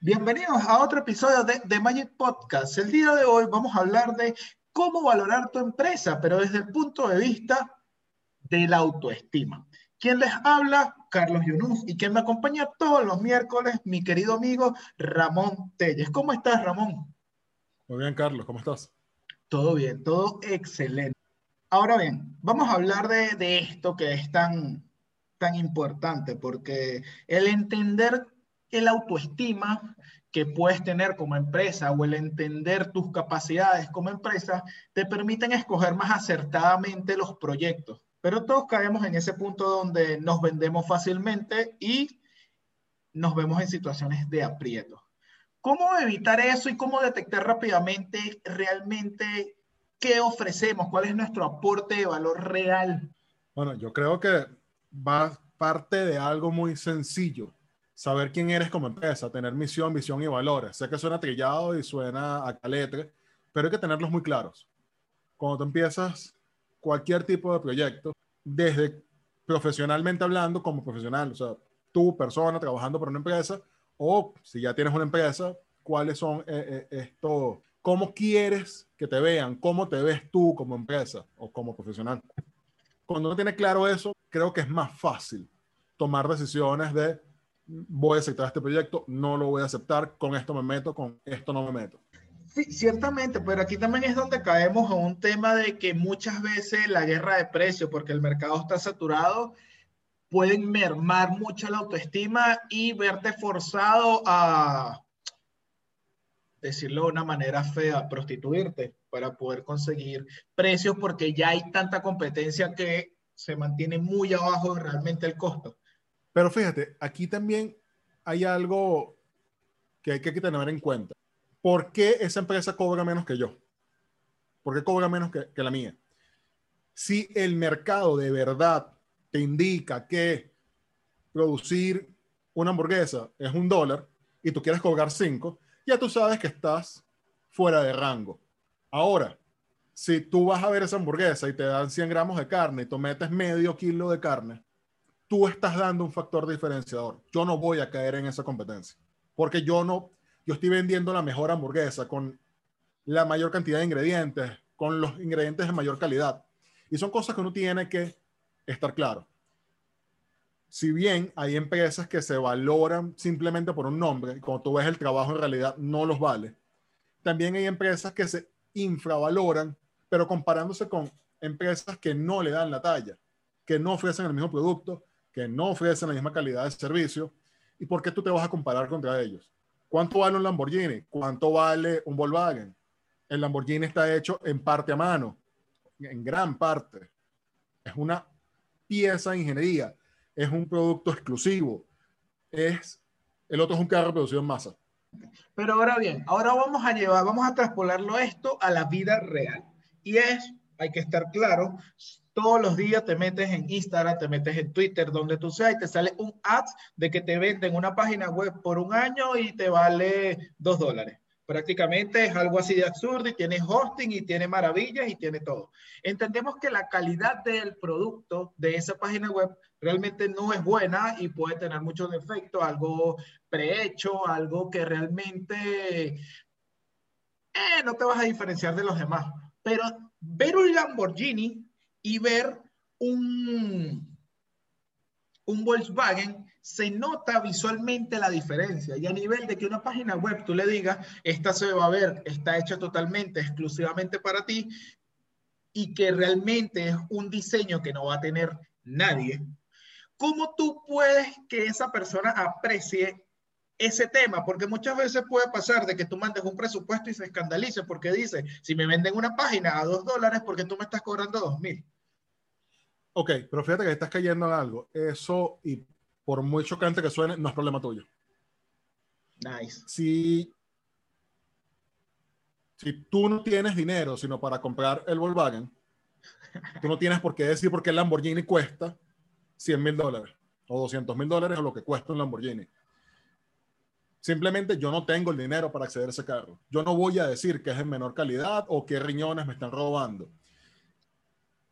Bienvenidos a otro episodio de, The Magic Podcast. El día de hoy vamos a hablar de cómo valorar tu empresa, pero desde el punto de vista de la autoestima. ¿Quién les habla? Carlos Yunus. Y quien me acompaña todos los miércoles, mi querido amigo Ramón Telles. ¿Cómo estás, Ramón? Muy bien, Carlos. ¿Cómo estás? Todo bien, todo excelente. Ahora bien, vamos a hablar de, de esto que es tan, tan importante, porque el entender el autoestima que puedes tener como empresa o el entender tus capacidades como empresa te permiten escoger más acertadamente los proyectos. Pero todos caemos en ese punto donde nos vendemos fácilmente y nos vemos en situaciones de aprieto. ¿Cómo evitar eso y cómo detectar rápidamente realmente qué ofrecemos? ¿Cuál es nuestro aporte de valor real? Bueno, yo creo que va parte de algo muy sencillo saber quién eres como empresa, tener misión, visión y valores. Sé que suena trillado y suena a caletre, pero hay que tenerlos muy claros. Cuando tú empiezas cualquier tipo de proyecto, desde profesionalmente hablando como profesional, o sea, tú, persona, trabajando para una empresa, o si ya tienes una empresa, cuáles son eh, eh, esto, cómo quieres que te vean, cómo te ves tú como empresa o como profesional. Cuando uno tiene claro eso, creo que es más fácil tomar decisiones de voy a aceptar este proyecto, no lo voy a aceptar, con esto me meto, con esto no me meto. Sí, ciertamente, pero aquí también es donde caemos a un tema de que muchas veces la guerra de precios, porque el mercado está saturado, pueden mermar mucho la autoestima y verte forzado a, decirlo de una manera fea, prostituirte para poder conseguir precios porque ya hay tanta competencia que se mantiene muy abajo realmente el costo. Pero fíjate, aquí también hay algo que hay que tener en cuenta. ¿Por qué esa empresa cobra menos que yo? ¿Por qué cobra menos que, la mía? Si el mercado de verdad te indica que producir una hamburguesa es un dólar y tú quieres cobrar cinco, ya tú sabes que estás fuera de rango. Ahora, si tú vas a ver esa hamburguesa y te dan 100 gramos de carne y tú metes medio kilo de carne, tú estás dando un factor diferenciador. Yo no voy a caer en esa competencia, porque yo no, yo estoy vendiendo la mejor hamburguesa con la mayor cantidad de ingredientes, con los ingredientes de mayor calidad. Y son cosas que uno tiene que estar claro. Si bien hay empresas que se valoran simplemente por un nombre, y cuando tú ves el trabajo en realidad no los vale, también hay empresas que se infravaloran, pero comparándose con empresas que no le dan la talla, que no ofrecen el mismo producto, que no ofrecen la misma calidad de servicio. ¿Y por qué tú te vas a comparar contra ellos? ¿Cuánto vale un Lamborghini? ¿Cuánto vale un Volkswagen? El Lamborghini está hecho en parte a mano, en gran parte. Es una pieza de ingeniería, es un producto exclusivo, es el otro es un carro producido en masa. Pero ahora bien, ahora vamos a llevar, vamos a traspolarlo esto a la vida real. Y es, hay que estar claro, todos los días te metes en Instagram, te metes en Twitter, donde tú seas, y te sale un ad de que te venden una página web por un año y te vale dos dólares. Prácticamente es algo así de absurdo y tiene hosting y tiene maravillas y tiene todo. Entendemos que la calidad del producto de esa página web realmente no es buena y puede tener muchos defectos, algo prehecho, algo que realmente eh, no te vas a diferenciar de los demás. Pero ver un Lamborghini y ver un, un Volkswagen, se nota visualmente la diferencia. Y a nivel de que una página web tú le digas, esta se va a ver, está hecha totalmente, exclusivamente para ti, y que realmente es un diseño que no va a tener nadie, ¿cómo tú puedes que esa persona aprecie ese tema? Porque muchas veces puede pasar de que tú mandes un presupuesto y se escandalice porque dice, si me venden una página a dos dólares, porque tú me estás cobrando dos mil? Ok, pero fíjate que estás cayendo en algo. Eso, y por muy chocante que suene, no es problema tuyo. Nice. Si, si tú no tienes dinero, sino para comprar el Volkswagen, tú no tienes por qué decir por qué el Lamborghini cuesta 100 mil dólares o 200 mil dólares o lo que cuesta un Lamborghini. Simplemente yo no tengo el dinero para acceder a ese carro. Yo no voy a decir que es de menor calidad o qué riñones me están robando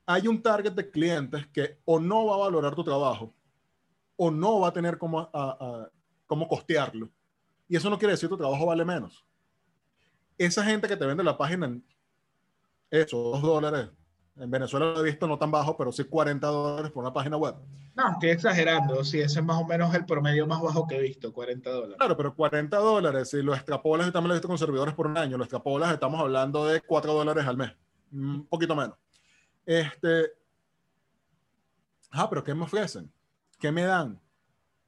hay un target de clientes que o no va a valorar tu trabajo o no va a tener cómo, cómo costearlo. Y eso no quiere decir que tu trabajo vale menos. Esa gente que te vende la página en eso, dos dólares, en Venezuela lo he visto no tan bajo, pero sí 40 dólares por una página web. No, estoy exagerando. Sí, ese es más o menos el promedio más bajo que he visto, 40 dólares. Claro, pero 40 dólares, si lo extrapolas, yo también lo he visto con servidores por un año, lo extrapolas, estamos hablando de 4 dólares al mes, un poquito menos. Este. Ah, pero ¿qué me ofrecen? ¿Qué me dan?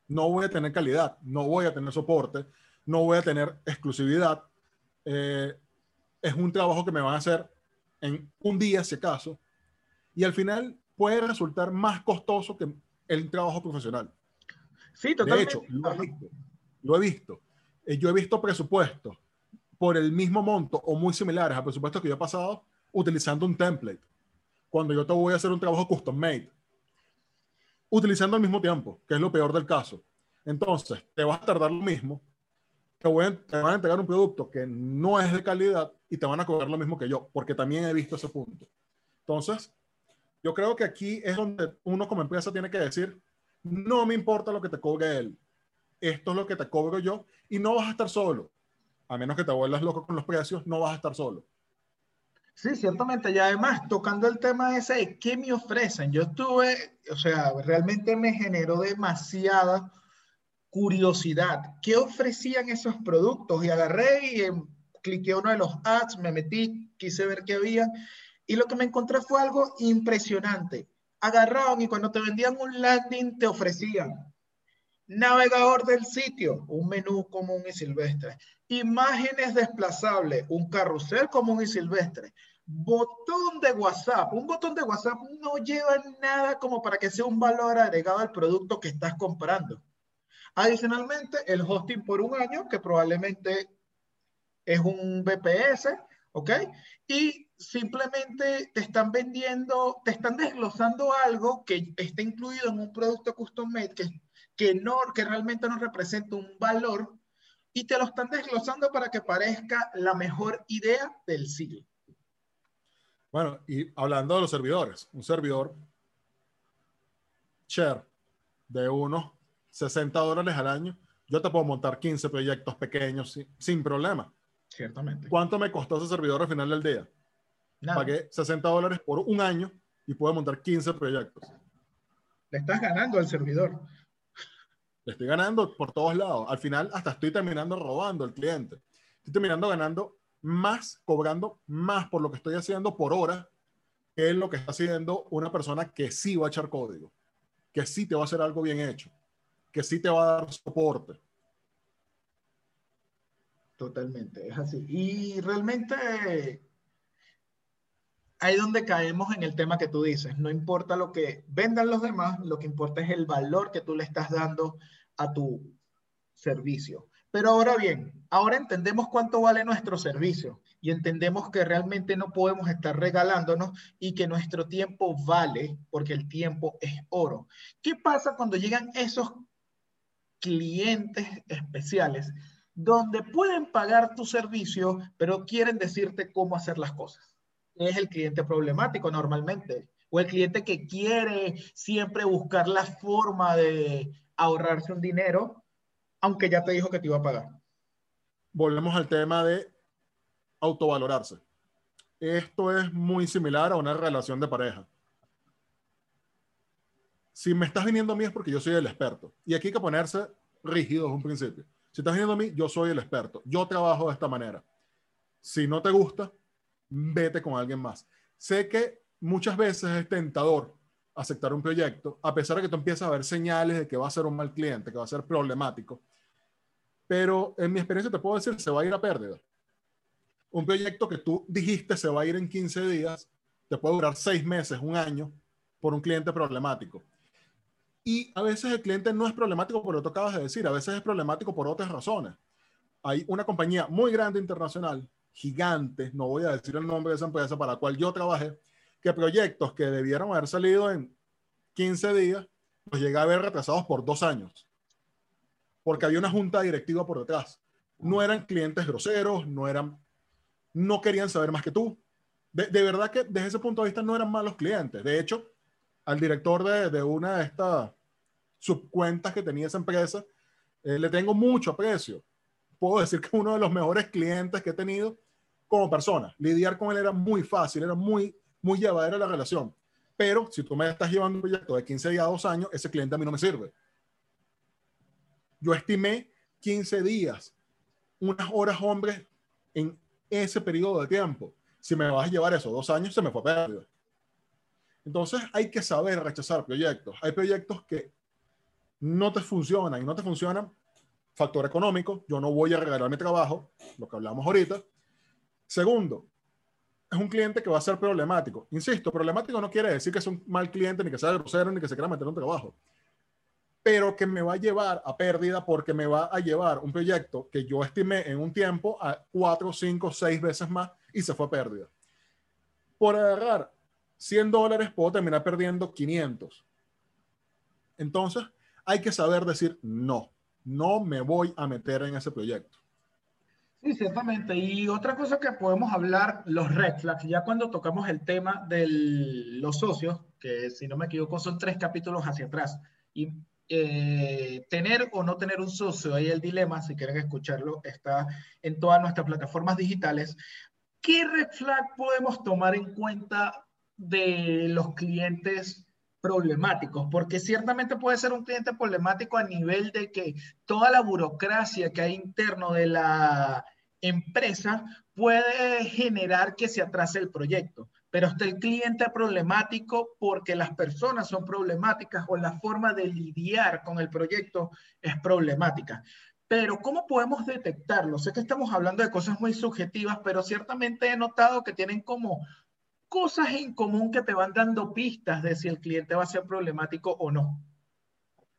No voy a tener calidad, no voy a tener soporte, no voy a tener exclusividad. Eh, es un trabajo que me van a hacer en un día, si acaso, y al final puede resultar más costoso que el trabajo profesional. Sí, totalmente. De hecho, lo he visto. Lo he visto. Eh, yo he visto presupuestos por el mismo monto o muy similares a presupuestos que yo he pasado utilizando un template. Cuando yo te voy a hacer un trabajo custom made, utilizando al mismo tiempo, que es lo peor del caso. Entonces, te vas a tardar lo mismo, te, te van a entregar un producto que no es de calidad y te van a cobrar lo mismo que yo, porque también he visto ese punto. Entonces, yo creo que aquí es donde uno como empresa tiene que decir, no me importa lo que te cobre él, esto es lo que te cobro yo y no vas a estar solo. A menos que te vuelvas loco con los precios, no vas a estar solo. Sí, ciertamente. Y además, tocando el tema ese de qué me ofrecen, yo estuve, o sea, realmente me generó demasiada curiosidad. ¿Qué ofrecían esos productos? Y agarré y cliqué uno de los ads, me metí, quise ver qué había y lo que me encontré fue algo impresionante. Agarraban y cuando te vendían un landing te ofrecían navegador del sitio, un menú común y silvestre, imágenes desplazables, un carrusel común y silvestre, botón de WhatsApp. Un botón de WhatsApp no lleva nada como para que sea un valor agregado al producto que estás comprando. Adicionalmente, el hosting por un año, que probablemente es un BPS, ¿ok? Y simplemente te están vendiendo, te están desglosando algo que está incluido en un producto custom made que, que, no, que realmente no representa un valor y te lo están desglosando para que parezca la mejor idea del siglo. Bueno, y hablando de los servidores, un servidor share de unos 60 dólares al año, yo te puedo montar 15 proyectos pequeños sin, sin problema. Ciertamente. ¿Cuánto me costó ese servidor al final del día? Pagué 60 dólares por un año y puedo montar 15 proyectos. Le estás ganando al servidor. Le estoy ganando por todos lados. Al final hasta estoy terminando robando al cliente. Estoy terminando ganando más, cobrando más por lo que estoy haciendo por hora, que lo que está haciendo una persona que sí va a echar código, que sí te va a hacer algo bien hecho, que sí te va a dar soporte. Totalmente, es así. Y realmente ahí donde caemos en el tema que tú dices. No importa lo que vendan los demás, lo que importa es el valor que tú le estás dando a tu servicio. Pero ahora bien, ahora entendemos cuánto vale nuestro servicio y entendemos que realmente no podemos estar regalándonos y que nuestro tiempo vale porque el tiempo es oro. ¿Qué pasa cuando llegan esos clientes especiales donde pueden pagar tu servicio, pero quieren decirte cómo hacer las cosas? Es el cliente problemático normalmente, o el cliente que quiere siempre buscar la forma de ahorrarse un dinero, aunque ya te dijo que te iba a pagar. Volvemos al tema de autovalorarse. Esto es muy similar a una relación de pareja. Si me estás viniendo a mí es porque yo soy el experto. Y aquí hay que ponerse rígido desde un principio. Si estás viniendo a mí, yo soy el experto. Yo trabajo de esta manera. Si no te gusta, vete con alguien más. Sé que muchas veces es tentador aceptar un proyecto, a pesar de que tú empiezas a ver señales de que va a ser un mal cliente, que va a ser problemático. Pero en mi experiencia te puedo decir, se va a ir a pérdida. Un proyecto que tú dijiste se va a ir en 15 días, te puede durar 6 meses, un año, por un cliente problemático. Y a veces el cliente no es problemático por lo que acabas de decir, a veces es problemático por otras razones. Hay una compañía muy grande internacional gigantes, no voy a decir el nombre de esa empresa para la cual yo trabajé, que proyectos que debieron haber salido en 15 días, los llegué a ver retrasados por dos años, porque había una junta directiva por detrás. No eran clientes groseros, no eran, no querían saber más que tú. De, verdad que desde ese punto de vista no eran malos clientes. De hecho, al director de, de una de estas subcuentas que tenía esa empresa, eh, le tengo mucho aprecio puedo decir que uno de los mejores clientes que he tenido como persona. Lidiar con él era muy fácil, era muy, muy llevadera la relación. Pero si tú me estás llevando un proyecto de 15 días a 2 años, ese cliente a mí no me sirve. Yo estimé 15 días, unas horas hombres en ese periodo de tiempo. Si me vas a llevar eso dos años, se me fue perdido. Entonces hay que saber rechazar proyectos. Hay proyectos que no te funcionan y no te funcionan. Factor económico, yo no voy a regalar mi trabajo, lo que hablamos ahorita. Segundo, es un cliente que va a ser problemático. Insisto, problemático no quiere decir que es un mal cliente, ni que sea grosero, ni que se quiera meter un trabajo. Pero que me va a llevar a pérdida porque me va a llevar un proyecto que yo estimé en un tiempo a cuatro, cinco, seis veces más y se fue a pérdida. Por agarrar 100 dólares puedo terminar perdiendo 500. Entonces, hay que saber decir no, no me voy a meter en ese proyecto. Sí, ciertamente. Y otra cosa que podemos hablar, los red flags, ya cuando tocamos el tema de los socios, que si no me equivoco son tres capítulos hacia atrás, y eh, tener o no tener un socio, ahí el dilema, si quieren escucharlo, está en todas nuestras plataformas digitales. ¿Qué red flag podemos tomar en cuenta de los clientes problemáticos, porque ciertamente puede ser un cliente problemático a nivel de que toda la burocracia que hay interno de la empresa puede generar que se atrase el proyecto, pero está el cliente problemático porque las personas son problemáticas o la forma de lidiar con el proyecto es problemática. Pero ¿cómo podemos detectarlo? Sé que estamos hablando de cosas muy subjetivas, pero ciertamente he notado que tienen como cosas en común que te van dando pistas de si el cliente va a ser problemático o no.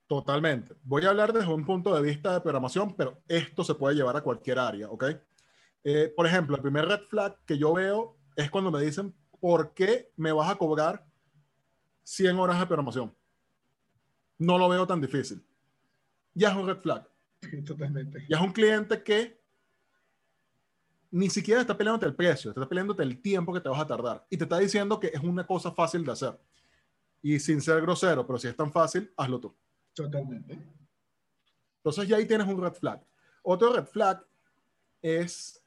Totalmente. Voy a hablar desde un punto de vista de programación, pero esto se puede llevar a cualquier área, ¿ok? Eh, por ejemplo, el primer red flag que yo veo es cuando me dicen, ¿por qué me vas a cobrar 100 horas de programación? No lo veo tan difícil. Ya es un red flag. totalmente. Ya es un cliente que ni siquiera está peleándote el precio, está peleándote el tiempo que te vas a tardar. Y te está diciendo que es una cosa fácil de hacer. Y sin ser grosero, pero si es tan fácil, hazlo tú. Totalmente. Entonces ya ahí tienes un red flag. Otro red flag es,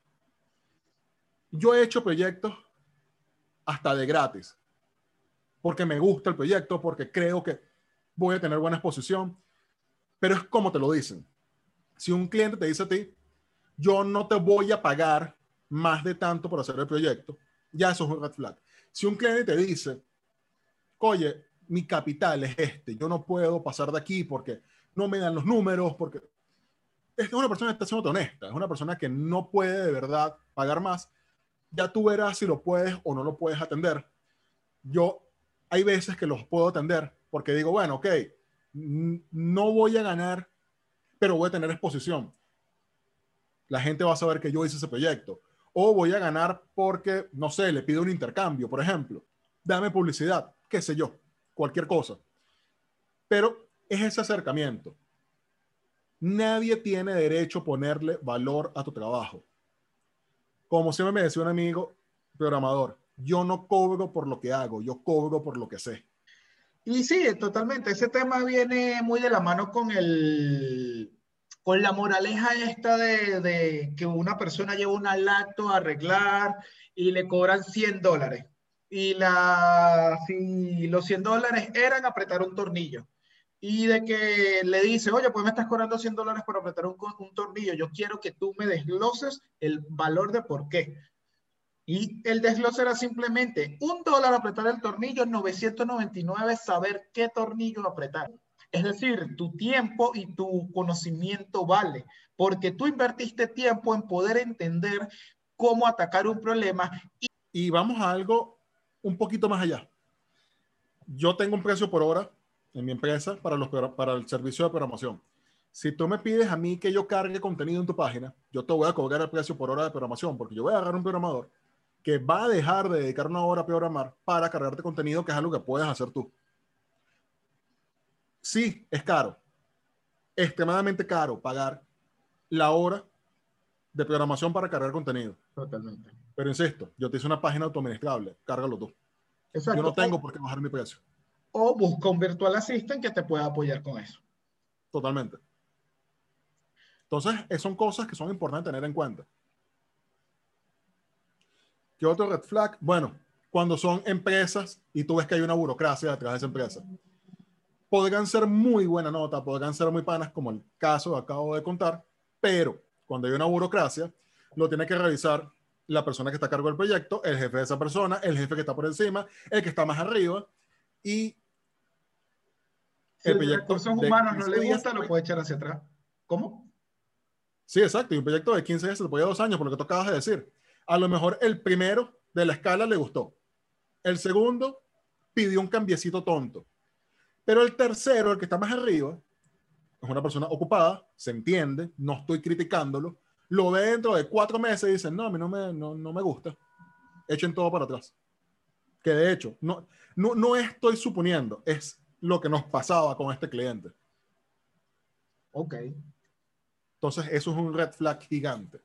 yo he hecho proyectos hasta de gratis, porque me gusta el proyecto, porque creo que voy a tener buena exposición, pero es como te lo dicen. Si un cliente te dice a ti, yo no te voy a pagar más de tanto por hacer el proyecto, ya eso es un red flag. Si un cliente te dice, oye, mi capital es este, yo no puedo pasar de aquí porque no me dan los números, porque es una persona que está siendo honesta, es una persona que no puede de verdad pagar más, ya tú verás si lo puedes o no lo puedes atender. Yo hay veces que los puedo atender porque digo, bueno, ok, no voy a ganar, pero voy a tener exposición. La gente va a saber que yo hice ese proyecto o voy a ganar porque, no sé, le pido un intercambio, por ejemplo. Dame publicidad, qué sé yo, cualquier cosa. Pero es ese acercamiento. Nadie tiene derecho a ponerle valor a tu trabajo. Como siempre me decía un amigo programador, yo no cobro por lo que hago, yo cobro por lo que sé. Y sí, totalmente. Ese tema viene muy de la mano con el, con la moraleja esta de, que una persona lleva un lacto a arreglar y le cobran 100 dólares. Y la, si los 100 dólares eran apretar un tornillo. Y de que le dice, oye, pues me estás cobrando 100 dólares por apretar un, un tornillo. Yo quiero que tú me desgloses el valor de por qué. Y el desglose era simplemente un dólar apretar el tornillo, 999 saber qué tornillo apretar. Es decir, tu tiempo y tu conocimiento vale, porque tú invertiste tiempo en poder entender cómo atacar un problema. Y, vamos a algo un poquito más allá. Yo tengo un precio por hora en mi empresa para, los, para el servicio de programación. Si tú me pides a mí que yo cargue contenido en tu página, yo te voy a cobrar el precio por hora de programación, porque yo voy a agarrar un programador que va a dejar de dedicar una hora a programar para cargarte contenido, que es algo que puedes hacer tú. Sí, es caro, extremadamente caro pagar la hora de programación para cargar contenido. Totalmente. Pero insisto, yo te hice una página autoadministrable, cárgalo tú. Exacto. Yo no tengo por qué bajar mi precio. O busca un virtual assistant que te pueda apoyar con eso. Totalmente. Entonces, son cosas que son importantes tener en cuenta. ¿Qué otro red flag? Bueno, cuando son empresas y tú ves que hay una burocracia detrás de esa empresa. Podrán ser muy buena nota, podrán ser muy panas, como el caso que acabo de contar, pero cuando hay una burocracia, lo tiene que revisar la persona que está a cargo del proyecto, el jefe de esa persona, el jefe que está por encima, el que está más arriba y el proyecto recursos humanos no le gusta, lo puede echar hacia atrás. ¿Cómo? Sí, exacto. Y un proyecto de 15 días se lo puede dos años, por lo que tú acabas de decir. A lo mejor el primero de la escala le gustó. El segundo pidió un cambiecito tonto. Pero el tercero, el que está más arriba, es una persona ocupada, se entiende, no estoy criticándolo, lo ve dentro de cuatro meses y dice, no, a mí no me, no, no me gusta, echen todo para atrás. Que de hecho, no, no, no estoy suponiendo, es lo que nos pasaba con este cliente. Ok. Entonces, eso es un red flag gigante.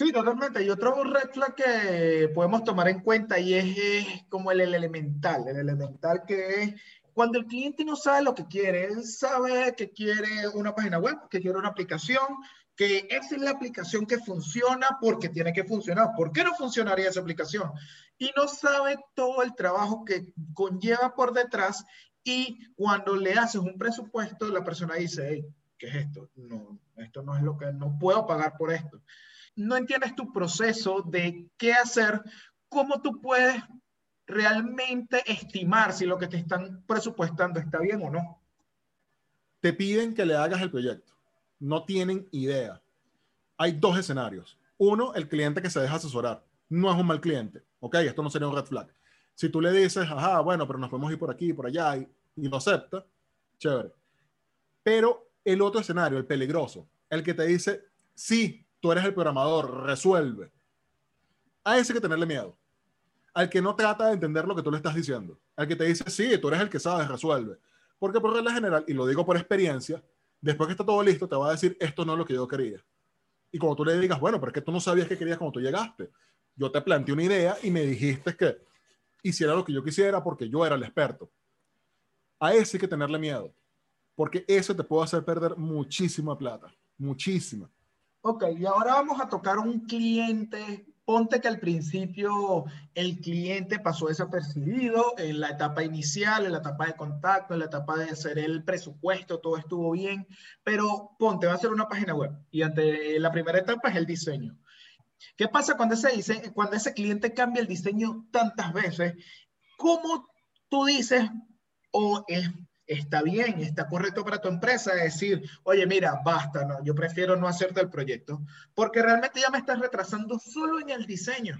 Sí, totalmente. Y otro red flag que podemos tomar en cuenta y es, como el, elemental, el elemental que es cuando el cliente no sabe lo que quiere, él sabe que quiere una página web, que quiere una aplicación, que esa es la aplicación que funciona porque tiene que funcionar. ¿Por qué no funcionaría esa aplicación? Y no sabe todo el trabajo que conlleva por detrás y cuando le haces un presupuesto, la persona dice, ¿qué es esto? No, esto no es lo que, no puedo pagar por esto. No entiendes tu proceso de qué hacer, cómo tú puedes realmente estimar si lo que te están presupuestando está bien o no. Te piden que le hagas el proyecto. No tienen idea. Hay dos escenarios. Uno, el cliente que se deja asesorar. No es un mal cliente. Ok, esto no sería un red flag. Si tú le dices, ajá, bueno, pero nos podemos ir por aquí, por allá, y, y lo acepta, chévere. Pero el otro escenario, el peligroso, el que te dice, sí, tú eres el programador, resuelve. A ese hay que tenerle miedo al que no trata de entender lo que tú le estás diciendo, al que te dice, sí, tú eres el que sabes, resuelve. Porque por regla general, y lo digo por experiencia, después que está todo listo, te va a decir, esto no es lo que yo quería. Y cuando tú le digas, bueno, pero es que tú no sabías qué querías cuando tú llegaste. Yo te planteé una idea y me dijiste que hiciera lo que yo quisiera porque yo era el experto. A ese hay que tenerle miedo, porque eso te puede hacer perder muchísima plata, muchísima. Ok, y ahora vamos a tocar un cliente ponte que al principio el cliente pasó desapercibido en la etapa inicial, en la etapa de contacto, en la etapa de hacer el presupuesto, todo estuvo bien, pero ponte, va a ser una página web y ante la primera etapa es el diseño. ¿Qué pasa cuando ese, cuando ese cliente cambia el diseño tantas veces? ¿Cómo tú dices o es está bien, está correcto para tu empresa decir, oye, mira, basta, no, yo prefiero no hacerte el proyecto, porque realmente ya me estás retrasando solo en el diseño.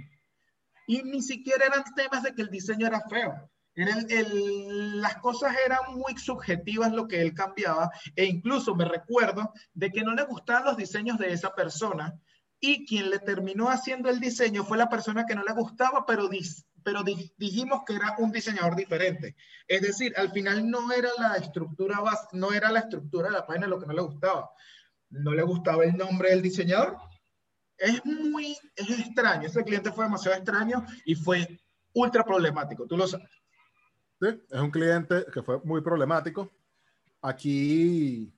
Y ni siquiera eran temas de que el diseño era feo. las cosas eran muy subjetivas lo que él cambiaba e incluso me recuerdo de que no le gustaban los diseños de esa persona y quien le terminó haciendo el diseño fue la persona que no le gustaba, pero pero dijimos que era un diseñador diferente. Es decir, al final no era la estructura base, no era la estructura de la página lo que no le gustaba. No le gustaba el nombre del diseñador. Es muy es extraño. Ese cliente fue demasiado extraño y fue ultra problemático. Tú lo sabes. Sí, es un cliente que fue muy problemático. Aquí,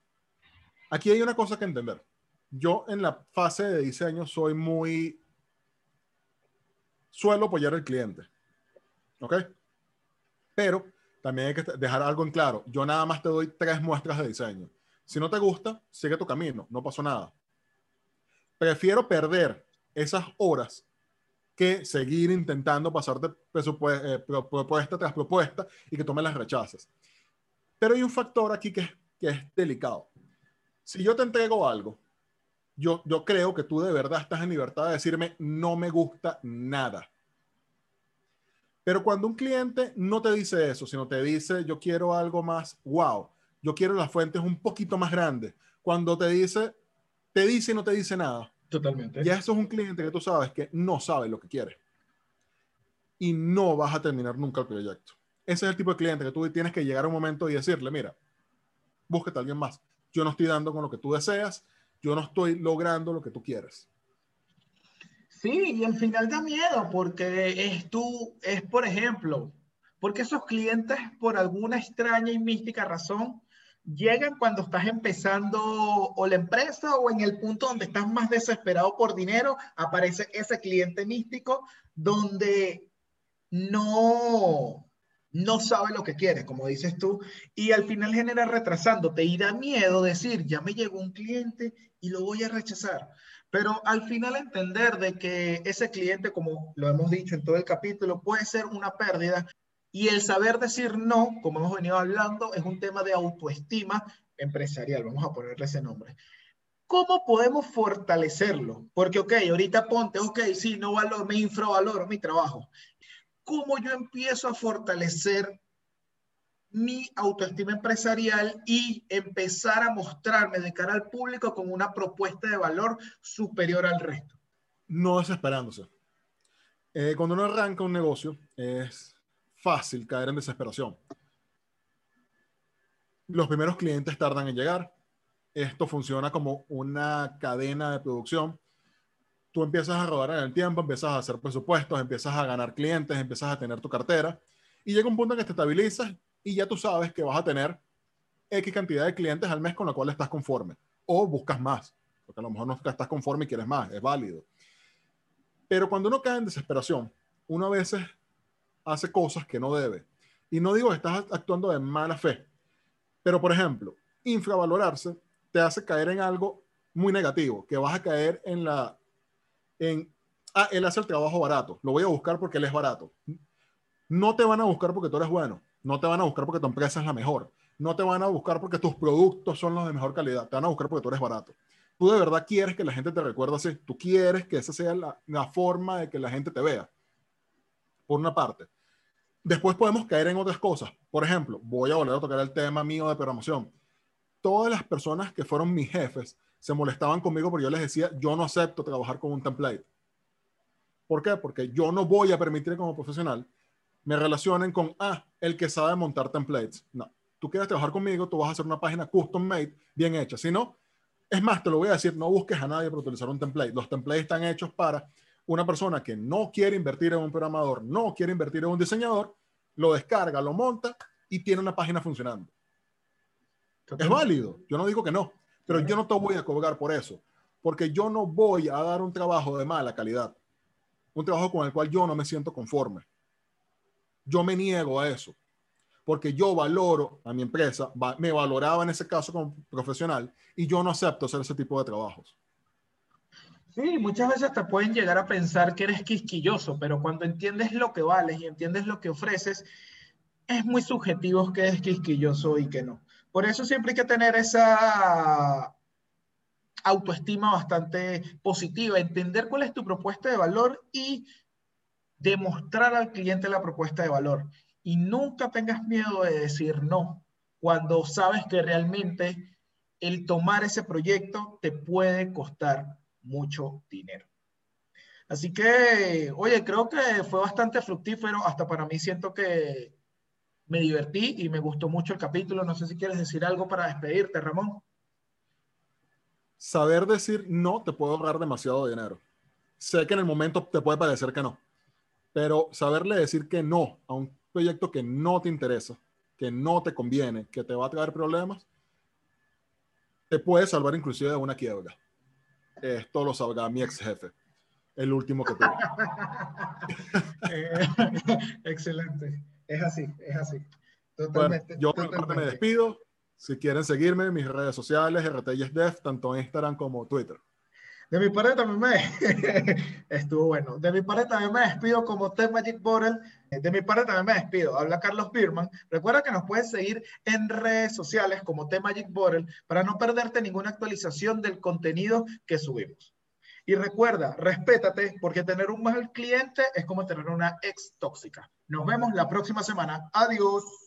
aquí hay una cosa que entender. Yo en la fase de diseño soy muy suelo apoyar al cliente. ¿Ok? Pero también hay que dejar algo en claro. Yo nada más te doy tres muestras de diseño. Si no te gusta, sigue tu camino, no pasó nada. Prefiero perder esas horas que seguir intentando pasarte eh, propuesta tras propuesta y que tome las rechazas. Pero hay un factor aquí que, que es delicado. Si yo te entrego algo, yo, yo creo que tú de verdad estás en libertad de decirme no me gusta nada. Pero cuando un cliente no te dice eso, sino te dice, yo quiero algo más, wow, yo quiero las fuentes un poquito más grandes. Cuando te dice, te dice y no te dice nada. Totalmente. Ya eso es un cliente que tú sabes que no sabe lo que quiere. Y no vas a terminar nunca el proyecto. Ese es el tipo de cliente que tú tienes que llegar a un momento y decirle, mira, búsquete a alguien más. Yo no estoy dando con lo que tú deseas, yo no estoy logrando lo que tú quieres. Sí, y al final da miedo porque es tú, es por ejemplo, porque esos clientes por alguna extraña y mística razón llegan cuando estás empezando o la empresa o en el punto donde estás más desesperado por dinero, aparece ese cliente místico donde no, no sabe lo que quiere, como dices tú, y al final genera retrasando. Te da miedo decir, ya me llegó un cliente y lo voy a rechazar. Pero al final entender de que ese cliente, como lo hemos dicho en todo el capítulo, puede ser una pérdida y el saber decir no, como hemos venido hablando, es un tema de autoestima empresarial, vamos a ponerle ese nombre. ¿Cómo podemos fortalecerlo? Porque, ok, ahorita ponte, ok, sí, no valoro, me infravaloro mi trabajo. ¿Cómo yo empiezo a fortalecer mi autoestima empresarial y empezar a mostrarme de cara al público con una propuesta de valor superior al resto? No desesperándose. Eh, cuando uno arranca un negocio, es fácil caer en desesperación. Los primeros clientes tardan en llegar. Esto funciona como una cadena de producción. Tú empiezas a rodar en el tiempo, empiezas a hacer presupuestos, empiezas a ganar clientes, empiezas a tener tu cartera y llega un punto en que te estabilizas y ya tú sabes que vas a tener X cantidad de clientes al mes con la cual estás conforme o buscas más, porque a lo mejor no estás conforme y quieres más, es válido. Pero cuando uno cae en desesperación, uno a veces hace cosas que no debe. Y no digo que estás actuando de mala fe, pero por ejemplo, infravalorarse te hace caer en algo muy negativo, que vas a caer en la, en, ah, él hace el trabajo barato, lo voy a buscar porque él es barato. No te van a buscar porque tú eres bueno, no te van a buscar porque tu empresa es la mejor, no te van a buscar porque tus productos son los de mejor calidad, te van a buscar porque tú eres barato. Tú de verdad quieres que la gente te recuerde así, tú quieres que esa sea la, la forma de que la gente te vea por una parte. Después podemos caer en otras cosas. Por ejemplo, voy a volver a tocar el tema mío de programación. Todas las personas que fueron mis jefes se molestaban conmigo porque yo les decía, yo no acepto trabajar con un template. ¿Por qué? Porque yo no voy a permitir como profesional me relacionen con, ah, el que sabe montar templates. No, tú quieres trabajar conmigo, tú vas a hacer una página custom made, bien hecha. Si no, es más, te lo voy a decir, no busques a nadie para utilizar un template. Los templates están hechos para una persona que no quiere invertir en un programador, no quiere invertir en un diseñador, lo descarga, lo monta y tiene una página funcionando. Es válido, yo no digo que no, pero yo no te voy a cobrar por eso, porque yo no voy a dar un trabajo de mala calidad, un trabajo con el cual yo no me siento conforme. Yo me niego a eso, porque yo valoro a mi empresa, me valoraba en ese caso como profesional y yo no acepto hacer ese tipo de trabajos. Sí, muchas veces te pueden llegar a pensar que eres quisquilloso, pero cuando entiendes lo que vales y entiendes lo que ofreces, es muy subjetivo que es quisquilloso y que no. Por eso siempre hay que tener esa autoestima bastante positiva, entender cuál es tu propuesta de valor y demostrar al cliente la propuesta de valor. Y nunca tengas miedo de decir no cuando sabes que realmente el tomar ese proyecto te puede costar mucho dinero. Así que, oye, creo que fue bastante fructífero. Hasta para mí siento que me divertí y me gustó mucho el capítulo. No sé si quieres decir algo para despedirte, Ramón. Saber decir no te puede ahorrar demasiado dinero. Sé que en el momento te puede parecer que no, pero saberle decir que no a un proyecto que no te interesa, que no te conviene, que te va a traer problemas, te puede salvar inclusive de una quiebra esto lo sabrá mi ex jefe, el último que tuve. Eh, excelente, es así, es así. Totalmente, yo me despido. Si quieren seguirme en mis redes sociales, RTYesDev, tanto en Instagram como Twitter. De mi parte también me estuvo bueno. De mi parte también me despido como T Magic Bottle. De mi parte también me despido. Habla Carlos Birman. Recuerda que nos puedes seguir en redes sociales como T Magic Bottle para no perderte ninguna actualización del contenido que subimos. Y recuerda, respétate, porque tener un mal cliente es como tener una ex tóxica. Nos vemos la próxima semana. Adiós.